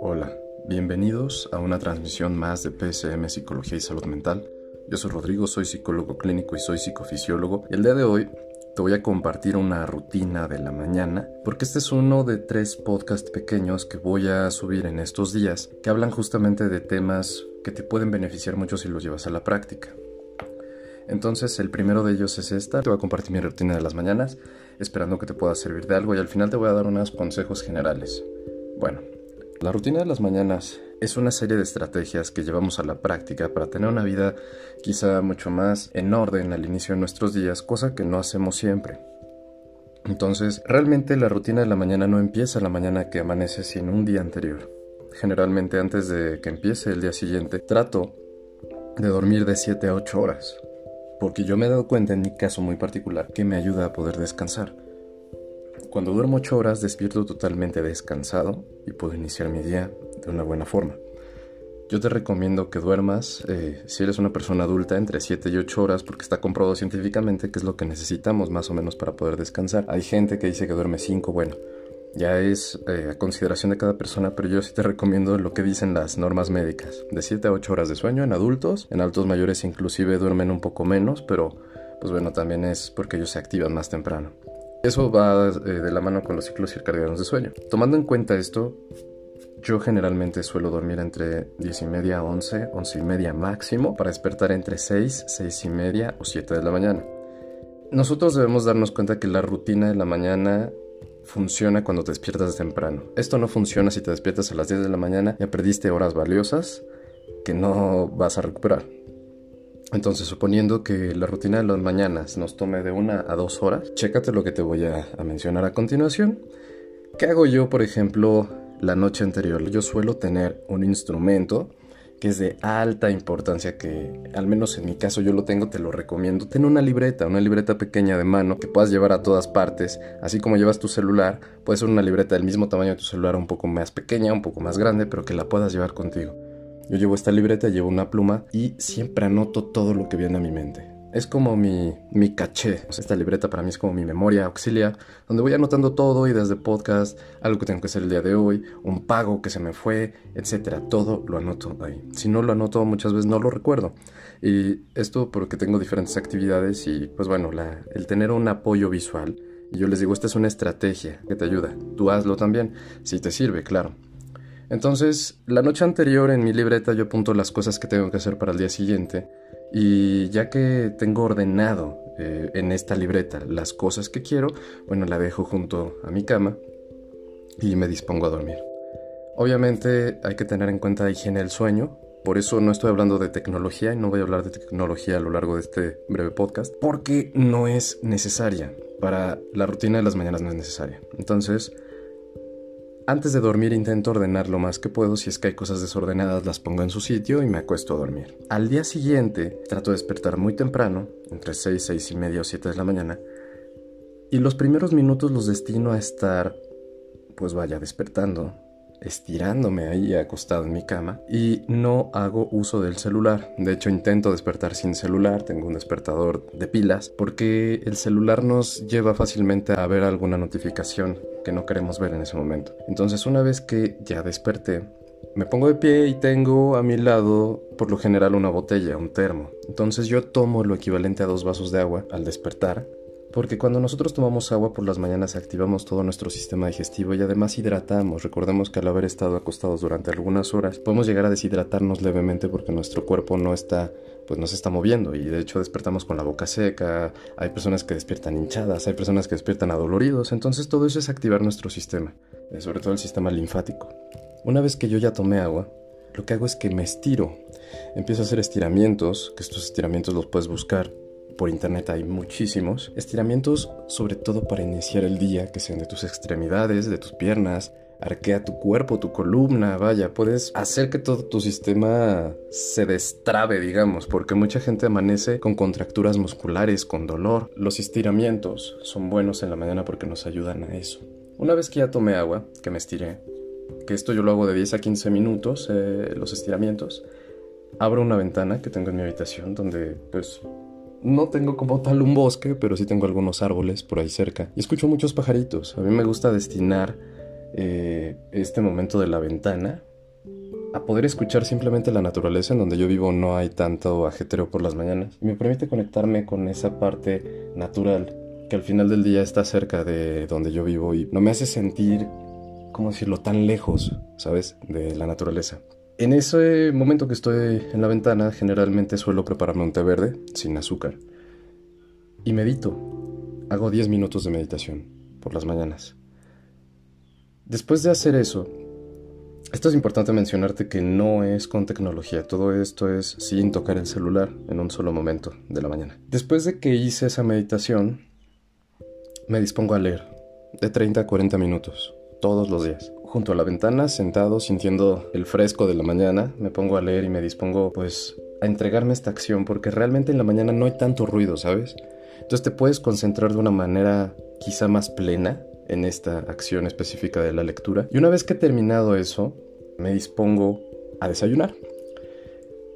Hola, bienvenidos a una transmisión más de PSM Psicología y Salud Mental. Yo soy Rodrigo, soy psicólogo clínico y soy psicofisiólogo. El día de hoy te voy a compartir una rutina de la mañana, porque este es uno de tres podcasts pequeños que voy a subir en estos días, que hablan justamente de temas que te pueden beneficiar mucho si los llevas a la práctica. Entonces, el primero de ellos es esta. Te voy a compartir mi rutina de las mañanas, esperando que te pueda servir de algo y al final te voy a dar unos consejos generales. Bueno, la rutina de las mañanas es una serie de estrategias que llevamos a la práctica para tener una vida quizá mucho más en orden al inicio de nuestros días, cosa que no hacemos siempre. Entonces, realmente la rutina de la mañana no empieza la mañana que amanece, sino un día anterior. Generalmente antes de que empiece el día siguiente, trato de dormir de 7 a 8 horas, porque yo me he dado cuenta en mi caso muy particular que me ayuda a poder descansar. Cuando duermo 8 horas despierto totalmente descansado y puedo iniciar mi día de una buena forma. Yo te recomiendo que duermas, eh, si eres una persona adulta, entre 7 y 8 horas, porque está comprobado científicamente que es lo que necesitamos más o menos para poder descansar. Hay gente que dice que duerme 5, bueno, ya es eh, a consideración de cada persona, pero yo sí te recomiendo lo que dicen las normas médicas, de 7 a 8 horas de sueño en adultos, en adultos mayores inclusive duermen un poco menos, pero pues bueno, también es porque ellos se activan más temprano. Eso va eh, de la mano con los ciclos circadianos de sueño. Tomando en cuenta esto, yo generalmente suelo dormir entre 10 y media, 11, 11 y media máximo para despertar entre 6, 6 y media o 7 de la mañana. Nosotros debemos darnos cuenta que la rutina de la mañana funciona cuando te despiertas temprano. Esto no funciona si te despiertas a las 10 de la mañana, y perdiste horas valiosas que no vas a recuperar. Entonces, suponiendo que la rutina de las mañanas nos tome de una a dos horas, chécate lo que te voy a, a mencionar a continuación. ¿Qué hago yo, por ejemplo, la noche anterior. Yo suelo tener un instrumento que es de alta importancia, que al menos en mi caso yo lo tengo, te lo recomiendo. Ten una libreta, una libreta pequeña de mano que puedas llevar a todas partes, así como llevas tu celular, puede ser una libreta del mismo tamaño de tu celular, un poco más pequeña, un poco más grande, pero que la puedas llevar contigo. Yo llevo esta libreta, llevo una pluma y siempre anoto todo lo que viene a mi mente. Es como mi, mi caché. esta libreta para mí es como mi memoria auxiliar, donde voy anotando todo y desde podcast, algo que tengo que hacer el día de hoy, un pago que se me fue, etcétera. Todo lo anoto ahí. Si no lo anoto, muchas veces no lo recuerdo. Y esto porque tengo diferentes actividades y, pues bueno, la, el tener un apoyo visual. Y yo les digo, esta es una estrategia que te ayuda. Tú hazlo también, si te sirve, claro. Entonces, la noche anterior en mi libreta yo apunto las cosas que tengo que hacer para el día siguiente y ya que tengo ordenado eh, en esta libreta las cosas que quiero, bueno, la dejo junto a mi cama y me dispongo a dormir. Obviamente hay que tener en cuenta la higiene del sueño, por eso no estoy hablando de tecnología y no voy a hablar de tecnología a lo largo de este breve podcast, porque no es necesaria. Para la rutina de las mañanas no es necesaria. Entonces, antes de dormir intento ordenar lo más que puedo, si es que hay cosas desordenadas las pongo en su sitio y me acuesto a dormir. Al día siguiente trato de despertar muy temprano, entre 6, 6 y media o 7 de la mañana, y los primeros minutos los destino a estar, pues vaya, despertando, estirándome ahí acostado en mi cama y no hago uso del celular. De hecho, intento despertar sin celular, tengo un despertador de pilas, porque el celular nos lleva fácilmente a ver alguna notificación que no queremos ver en ese momento. Entonces, una vez que ya desperté, me pongo de pie y tengo a mi lado, por lo general, una botella, un termo. Entonces yo tomo lo equivalente a dos vasos de agua al despertar porque cuando nosotros tomamos agua por las mañanas activamos todo nuestro sistema digestivo y además hidratamos. Recordemos que al haber estado acostados durante algunas horas podemos llegar a deshidratarnos levemente porque nuestro cuerpo no está pues no se está moviendo y de hecho despertamos con la boca seca, hay personas que despiertan hinchadas, hay personas que despiertan adoloridos, entonces todo eso es activar nuestro sistema, eh, sobre todo el sistema linfático. Una vez que yo ya tomé agua, lo que hago es que me estiro, empiezo a hacer estiramientos, que estos estiramientos los puedes buscar por internet hay muchísimos. Estiramientos sobre todo para iniciar el día, que sean de tus extremidades, de tus piernas, arquea tu cuerpo, tu columna, vaya, puedes hacer que todo tu sistema se destrabe, digamos, porque mucha gente amanece con contracturas musculares, con dolor. Los estiramientos son buenos en la mañana porque nos ayudan a eso. Una vez que ya tomé agua, que me estiré, que esto yo lo hago de 10 a 15 minutos, eh, los estiramientos, abro una ventana que tengo en mi habitación donde pues no tengo como tal un bosque, pero sí tengo algunos árboles por ahí cerca. Y escucho muchos pajaritos. A mí me gusta destinar eh, este momento de la ventana a poder escuchar simplemente la naturaleza en donde yo vivo no hay tanto ajetreo por las mañanas y me permite conectarme con esa parte natural que al final del día está cerca de donde yo vivo y no me hace sentir, ¿cómo decirlo?, tan lejos, ¿sabes?, de la naturaleza. En ese momento que estoy en la ventana, generalmente suelo prepararme un té verde sin azúcar y medito. Hago 10 minutos de meditación por las mañanas. Después de hacer eso, esto es importante mencionarte que no es con tecnología, todo esto es sin tocar el celular en un solo momento de la mañana. Después de que hice esa meditación, me dispongo a leer de 30 a 40 minutos, todos los días. Junto a la ventana, sentado, sintiendo el fresco de la mañana, me pongo a leer y me dispongo pues a entregarme esta acción porque realmente en la mañana no hay tanto ruido, ¿sabes? Entonces te puedes concentrar de una manera quizá más plena en esta acción específica de la lectura. Y una vez que he terminado eso, me dispongo a desayunar.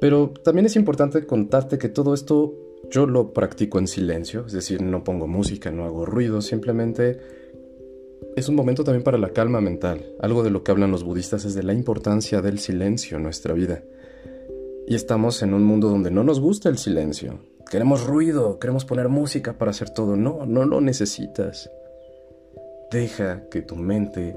Pero también es importante contarte que todo esto yo lo practico en silencio, es decir, no pongo música, no hago ruido, simplemente es un momento también para la calma mental. Algo de lo que hablan los budistas es de la importancia del silencio en nuestra vida. Y estamos en un mundo donde no nos gusta el silencio. Queremos ruido, queremos poner música para hacer todo. No, no lo necesitas. Deja que tu mente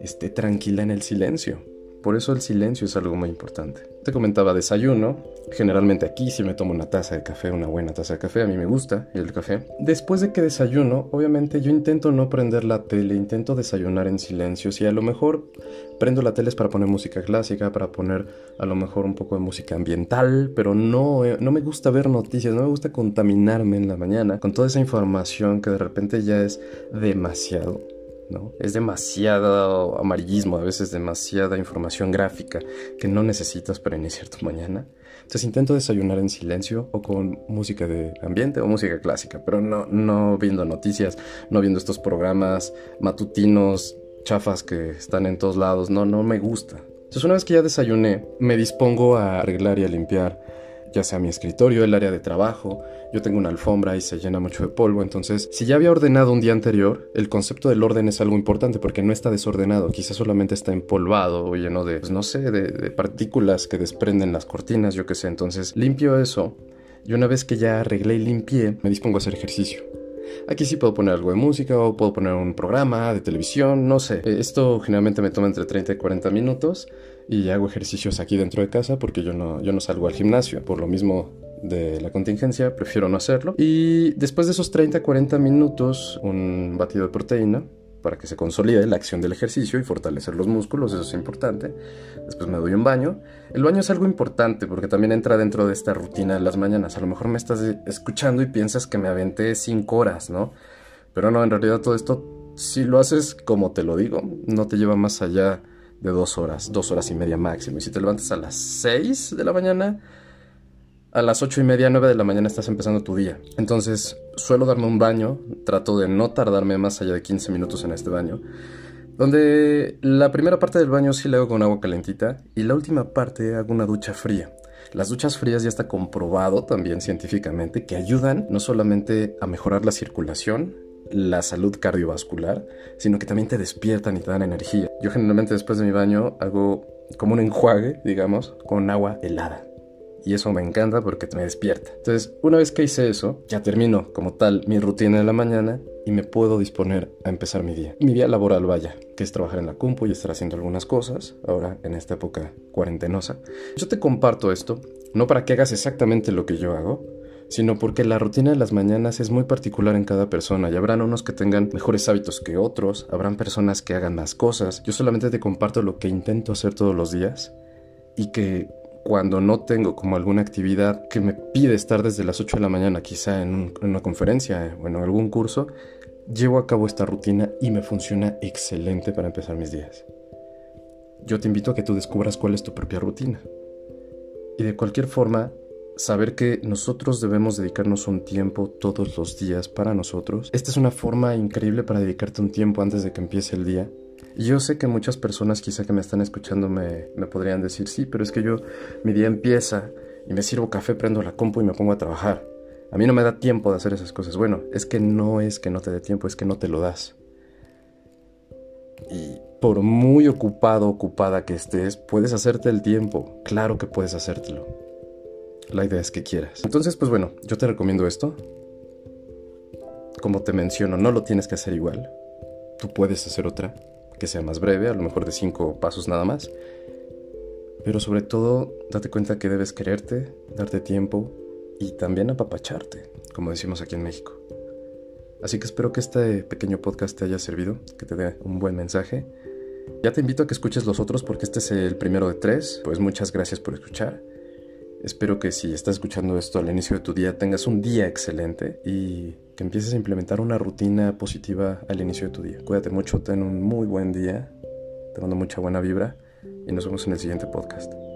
esté tranquila en el silencio. Por eso el silencio es algo muy importante. Te comentaba desayuno. Generalmente aquí si me tomo una taza de café, una buena taza de café, a mí me gusta el café. Después de que desayuno, obviamente yo intento no prender la tele, intento desayunar en silencio. Si a lo mejor prendo la tele es para poner música clásica, para poner a lo mejor un poco de música ambiental, pero no, eh, no me gusta ver noticias, no me gusta contaminarme en la mañana con toda esa información que de repente ya es demasiado. Es demasiado amarillismo, a veces demasiada información gráfica que no necesitas para iniciar tu mañana. Entonces intento desayunar en silencio o con música de ambiente o música clásica, pero no, no viendo noticias, no viendo estos programas matutinos, chafas que están en todos lados. No, no me gusta. Entonces una vez que ya desayuné, me dispongo a arreglar y a limpiar ya sea mi escritorio, el área de trabajo. Yo tengo una alfombra y se llena mucho de polvo, entonces si ya había ordenado un día anterior, el concepto del orden es algo importante porque no está desordenado, quizás solamente está empolvado o lleno de, pues, no sé, de, de partículas que desprenden las cortinas, yo qué sé. Entonces limpio eso y una vez que ya arreglé y limpié, me dispongo a hacer ejercicio. Aquí sí puedo poner algo de música o puedo poner un programa de televisión, no sé. Esto generalmente me toma entre 30 y 40 minutos y hago ejercicios aquí dentro de casa porque yo no, yo no salgo al gimnasio. Por lo mismo de la contingencia, prefiero no hacerlo. Y después de esos 30-40 minutos, un batido de proteína para que se consolide la acción del ejercicio y fortalecer los músculos, eso es importante. Después me doy un baño. El baño es algo importante porque también entra dentro de esta rutina de las mañanas. A lo mejor me estás escuchando y piensas que me aventé 5 horas, ¿no? Pero no, en realidad todo esto, si lo haces como te lo digo, no te lleva más allá de dos horas, dos horas y media máximo. Y si te levantas a las 6 de la mañana, a las ocho y media, 9 de la mañana estás empezando tu día. Entonces, suelo darme un baño, trato de no tardarme más allá de 15 minutos en este baño. Donde la primera parte del baño sí le hago con agua calentita y la última parte hago una ducha fría. Las duchas frías ya está comprobado también científicamente que ayudan no solamente a mejorar la circulación, la salud cardiovascular, sino que también te despiertan y te dan energía. Yo generalmente después de mi baño hago como un enjuague, digamos, con agua helada. Y eso me encanta porque me despierta. Entonces, una vez que hice eso, ya termino como tal mi rutina de la mañana y me puedo disponer a empezar mi día. Mi día laboral, vaya, que es trabajar en la compu y estar haciendo algunas cosas, ahora en esta época cuarentenosa. Yo te comparto esto, no para que hagas exactamente lo que yo hago, sino porque la rutina de las mañanas es muy particular en cada persona y habrán unos que tengan mejores hábitos que otros, habrán personas que hagan más cosas. Yo solamente te comparto lo que intento hacer todos los días y que cuando no tengo como alguna actividad que me pide estar desde las 8 de la mañana, quizá en, una conferencia o en algún curso, llevo a cabo esta rutina y me funciona excelente para empezar mis días. Yo te invito a que tú descubras cuál es tu propia rutina. Y de cualquier forma, saber que nosotros debemos dedicarnos un tiempo todos los días para nosotros. Esta es una forma increíble para dedicarte un tiempo antes de que empiece el día. Y yo sé que muchas personas quizá que me están escuchando me, me podrían decir, sí, pero es que yo, mi día empieza y me sirvo café, prendo la compu y me pongo a trabajar. A mí no me da tiempo de hacer esas cosas. Bueno, es que no es que no te dé tiempo, es que no te lo das. Y por muy ocupado, ocupada que estés, puedes hacerte el tiempo. Claro que puedes hacértelo. La idea es que quieras. Entonces, pues bueno, yo te recomiendo esto. Como te menciono, no lo tienes que hacer igual. Tú puedes hacer otra que sea más breve, a lo mejor de cinco pasos nada más. Pero sobre todo, date cuenta que debes quererte, darte tiempo y también apapacharte, como decimos aquí en México. Así que espero que este pequeño podcast te haya servido, que te dé un buen mensaje. Ya te invito a que escuches los otros porque este es el primero de tres. Pues muchas gracias por escuchar. Espero que si estás escuchando esto al inicio de tu día tengas un día excelente y que empieces a implementar una rutina positiva al inicio de tu día. Cuídate mucho, ten un muy buen día, te mando mucha buena vibra y nos vemos en el siguiente podcast.